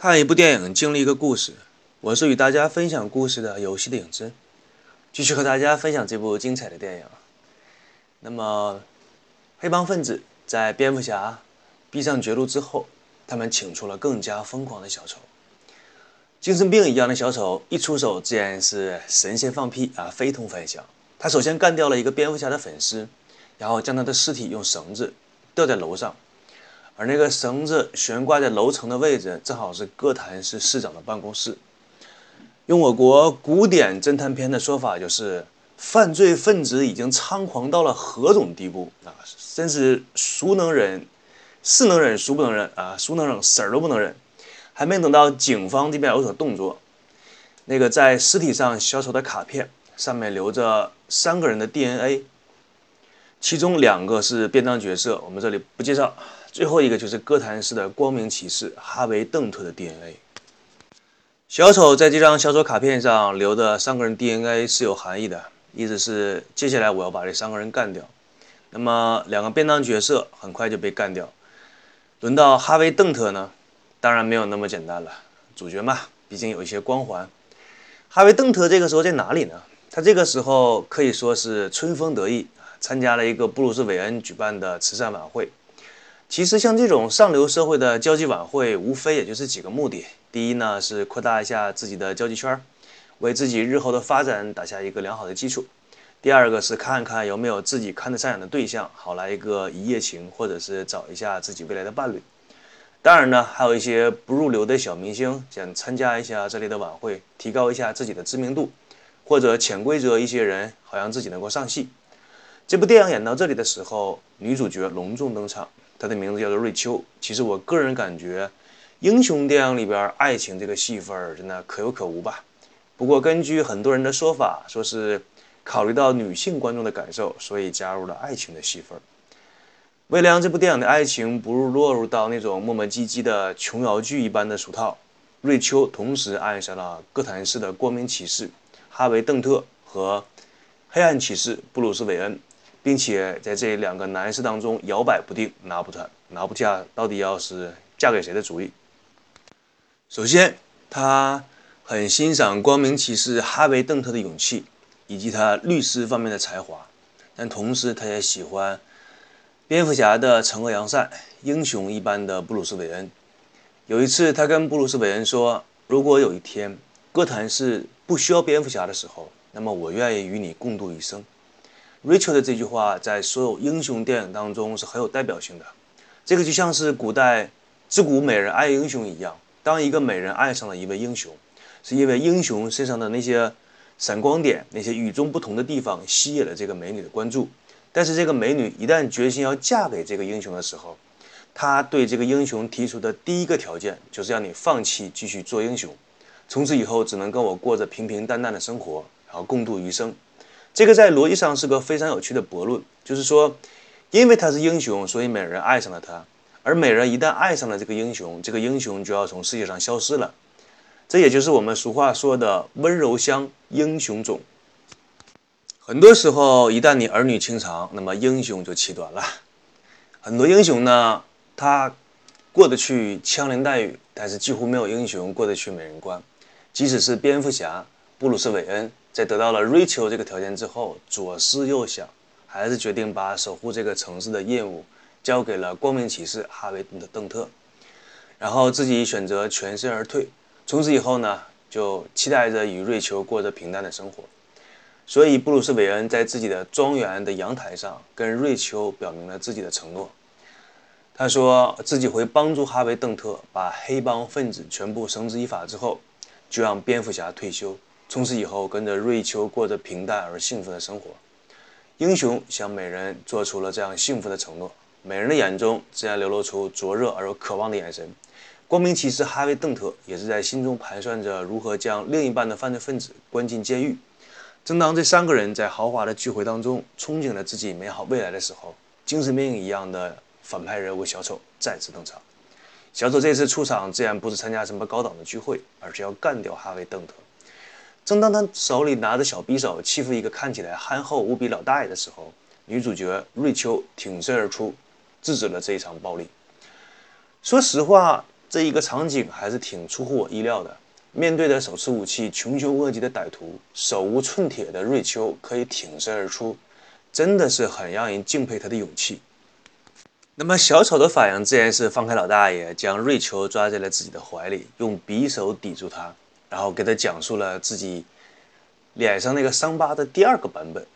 看一部电影，经历一个故事。我是与大家分享故事的游戏的影子，继续和大家分享这部精彩的电影。那么，黑帮分子在蝙蝠侠逼上绝路之后，他们请出了更加疯狂的小丑。精神病一样的小丑一出手，自然是神仙放屁啊，非同凡响。他首先干掉了一个蝙蝠侠的粉丝，然后将他的尸体用绳子吊在楼上。而那个绳子悬挂在楼层的位置，正好是哥谭市市长的办公室。用我国古典侦探片的说法，就是犯罪分子已经猖狂到了何种地步啊！真是孰能忍，是能忍，孰不能忍啊！孰能忍，死儿都不能忍。还没等到警方这边有所动作，那个在尸体上小丑的卡片上面留着三个人的 DNA，其中两个是便当角色，我们这里不介绍。最后一个就是哥谭市的光明骑士哈维·邓特的 DNA。小丑在这张小丑卡片上留的三个人 DNA 是有含义的，意思是接下来我要把这三个人干掉。那么两个便当角色很快就被干掉，轮到哈维·邓特呢？当然没有那么简单了，主角嘛，毕竟有一些光环。哈维·邓特这个时候在哪里呢？他这个时候可以说是春风得意，参加了一个布鲁斯·韦恩举办的慈善晚会。其实像这种上流社会的交际晚会，无非也就是几个目的：第一呢，是扩大一下自己的交际圈，为自己日后的发展打下一个良好的基础；第二个是看看有没有自己看得上眼的对象，好来一个一夜情，或者是找一下自己未来的伴侣。当然呢，还有一些不入流的小明星想参加一下这类的晚会，提高一下自己的知名度，或者潜规则一些人，好让自己能够上戏。这部电影演到这里的时候，女主角隆重登场。他的名字叫做瑞秋。其实我个人感觉，英雄电影里边爱情这个戏份真的可有可无吧。不过根据很多人的说法，说是考虑到女性观众的感受，所以加入了爱情的戏份。为了让这部电影的爱情不落入到那种磨磨唧唧的琼瑶剧一般的俗套，瑞秋同时爱上了哥谭市的光明骑士哈维·邓特和黑暗骑士布鲁斯·韦恩。并且在这两个男士当中摇摆不定，拿不他拿不下，到底要是嫁给谁的主意？首先，他很欣赏光明骑士哈维·邓特的勇气以及他律师方面的才华，但同时他也喜欢蝙蝠侠的惩恶扬善、英雄一般的布鲁斯·韦恩。有一次，他跟布鲁斯·韦恩说：“如果有一天哥谭市不需要蝙蝠侠的时候，那么我愿意与你共度一生。” Richard 的这句话在所有英雄电影当中是很有代表性的。这个就像是古代自古美人爱英雄一样，当一个美人爱上了一位英雄，是因为英雄身上的那些闪光点、那些与众不同的地方吸引了这个美女的关注。但是这个美女一旦决心要嫁给这个英雄的时候，她对这个英雄提出的第一个条件就是让你放弃继续做英雄，从此以后只能跟我过着平平淡淡的生活，然后共度余生。这个在逻辑上是个非常有趣的驳论，就是说，因为他是英雄，所以美人爱上了他，而美人一旦爱上了这个英雄，这个英雄就要从世界上消失了。这也就是我们俗话说的“温柔乡英雄冢”。很多时候，一旦你儿女情长，那么英雄就气短了。很多英雄呢，他过得去枪林弹雨，但是几乎没有英雄过得去美人关。即使是蝙蝠侠布鲁斯·韦恩。在得到了 Rachel 这个条件之后，左思右想，还是决定把守护这个城市的任务交给了光明骑士哈维的·邓特，然后自己选择全身而退。从此以后呢，就期待着与瑞秋过着平淡的生活。所以，布鲁斯·韦恩在自己的庄园的阳台上跟瑞秋表明了自己的承诺。他说自己会帮助哈维·邓特把黑帮分子全部绳之以法之后，就让蝙蝠侠退休。从此以后，跟着瑞秋过着平淡而幸福的生活。英雄向美人做出了这样幸福的承诺，美人的眼中自然流露出灼热而又渴望的眼神。光明骑士哈维·邓特也是在心中盘算着如何将另一半的犯罪分子关进监狱。正当这三个人在豪华的聚会当中憧憬着自己美好未来的时候，精神病一样的反派人物小丑再次登场。小丑这次出场自然不是参加什么高档的聚会，而是要干掉哈维·邓特。正当他手里拿着小匕首欺负一个看起来憨厚无比老大爷的时候，女主角瑞秋挺身而出，制止了这一场暴力。说实话，这一个场景还是挺出乎我意料的。面对着手持武器、穷凶恶极的歹徒，手无寸铁的瑞秋可以挺身而出，真的是很让人敬佩他的勇气。那么小丑的反应自然是放开老大爷，将瑞秋抓在了自己的怀里，用匕首抵住他，然后给他讲述了自己脸上那个伤疤的第二个版本。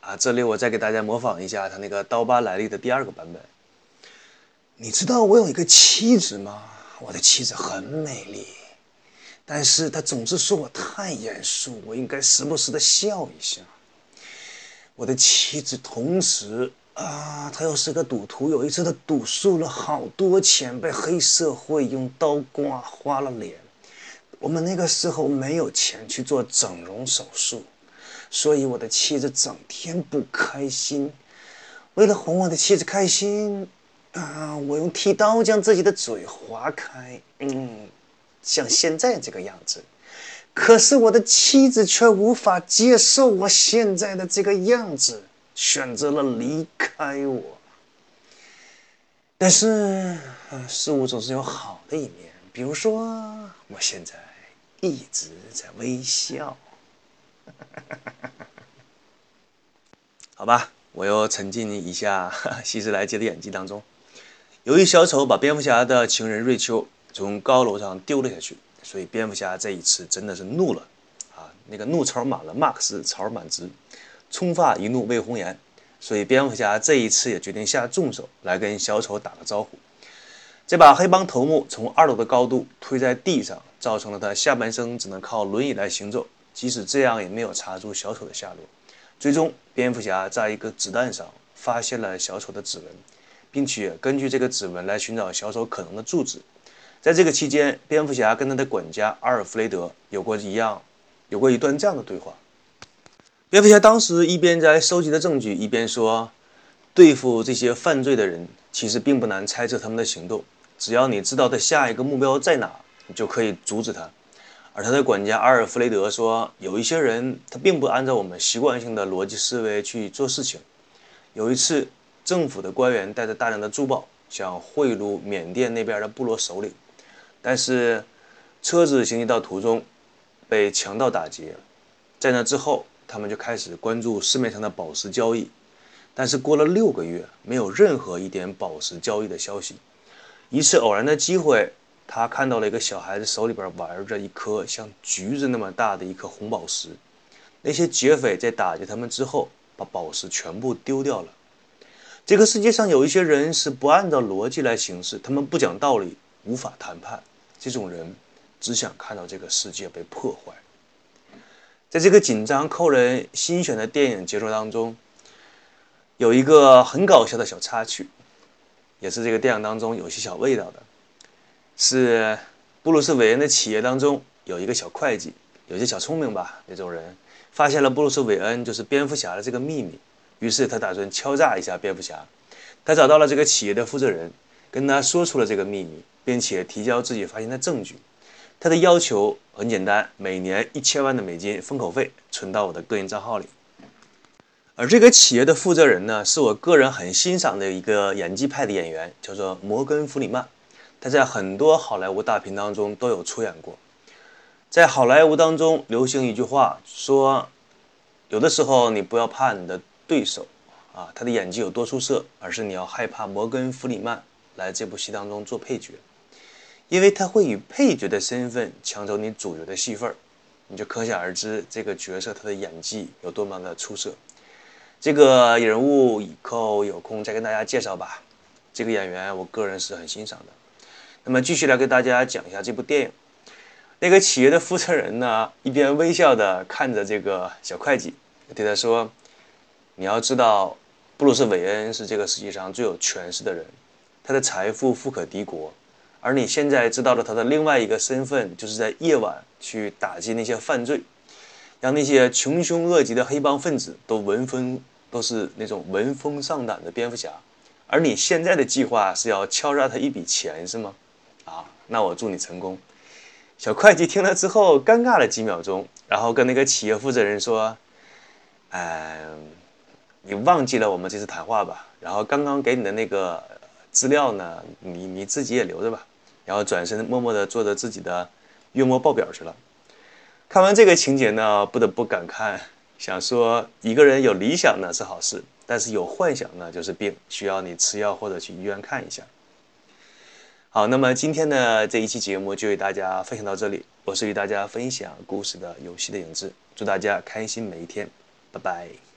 啊，这里我再给大家模仿一下他那个刀疤来历的第二个版本。你知道我有一个妻子吗？我的妻子很美丽。但是她总是说我太严肃，我应该时不时的笑一下。我的妻子同时啊，她又是个赌徒，有一次他赌输了好多钱，被黑社会用刀刮花了脸。我们那个时候没有钱去做整容手术，所以我的妻子整天不开心。为了哄我的妻子开心啊，我用剃刀将自己的嘴划开。嗯。像现在这个样子，可是我的妻子却无法接受我现在的这个样子，选择了离开我。但是，事物总是有好的一面，比如说，我现在一直在微笑。好吧，我又沉浸一下希斯莱杰的演技当中。由于小丑把蝙蝠侠的情人瑞秋。从高楼上丢了下去，所以蝙蝠侠这一次真的是怒了，啊，那个怒潮满了，马克思草满直，冲发一怒为红颜，所以蝙蝠侠这一次也决定下重手来跟小丑打个招呼。这把黑帮头目从二楼的高度推在地上，造成了他下半生只能靠轮椅来行走，即使这样也没有查出小丑的下落。最终，蝙蝠侠在一个子弹上发现了小丑的指纹，并且根据这个指纹来寻找小丑可能的住址。在这个期间，蝙蝠侠跟他的管家阿尔弗雷德有过一样，有过一段这样的对话。蝙蝠侠当时一边在收集着证据，一边说：“对付这些犯罪的人，其实并不难猜测他们的行动。只要你知道他下一个目标在哪，就可以阻止他。”而他的管家阿尔弗雷德说：“有一些人，他并不按照我们习惯性的逻辑思维去做事情。有一次，政府的官员带着大量的珠宝，想贿赂缅甸那边的部落首领。”但是，车子行进到途中，被强盗打劫。在那之后，他们就开始关注市面上的宝石交易。但是过了六个月，没有任何一点宝石交易的消息。一次偶然的机会，他看到了一个小孩子手里边玩着一颗像橘子那么大的一颗红宝石。那些劫匪在打劫他们之后，把宝石全部丢掉了。这个世界上有一些人是不按照逻辑来行事，他们不讲道理，无法谈判。这种人只想看到这个世界被破坏。在这个紧张扣人心弦的电影节奏当中，有一个很搞笑的小插曲，也是这个电影当中有些小味道的。是布鲁斯·韦恩的企业当中有一个小会计，有些小聪明吧那种人，发现了布鲁斯·韦恩就是蝙蝠侠的这个秘密，于是他打算敲诈一下蝙蝠侠。他找到了这个企业的负责人，跟他说出了这个秘密。并且提交自己发现的证据。他的要求很简单：每年一千万的美金封口费存到我的个人账号里。而这个企业的负责人呢，是我个人很欣赏的一个演技派的演员，叫做摩根·弗里曼。他在很多好莱坞大片当中都有出演过。在好莱坞当中流行一句话说：“有的时候你不要怕你的对手啊，他的演技有多出色，而是你要害怕摩根·弗里曼来这部戏当中做配角。”因为他会以配角的身份抢走你主角的戏份，你就可想而知这个角色他的演技有多么的出色。这个人物以后有空再跟大家介绍吧。这个演员我个人是很欣赏的。那么继续来跟大家讲一下这部电影。那个企业的负责人呢，一边微笑的看着这个小会计，对他说：“你要知道，布鲁斯·韦恩是这个世界上最有权势的人，他的财富富可敌国。”而你现在知道了他的另外一个身份，就是在夜晚去打击那些犯罪，让那些穷凶恶极的黑帮分子都闻风都是那种闻风丧胆的蝙蝠侠。而你现在的计划是要敲诈他一笔钱，是吗？啊，那我祝你成功。小会计听了之后尴尬了几秒钟，然后跟那个企业负责人说：“嗯，你忘记了我们这次谈话吧？然后刚刚给你的那个资料呢，你你自己也留着吧。”然后转身默默地做着自己的月末报表去了。看完这个情节呢，不得不感慨，想说一个人有理想呢是好事，但是有幻想呢就是病，需要你吃药或者去医院看一下。好，那么今天的这一期节目就与大家分享到这里，我是与大家分享故事的游戏的影子，祝大家开心每一天，拜拜。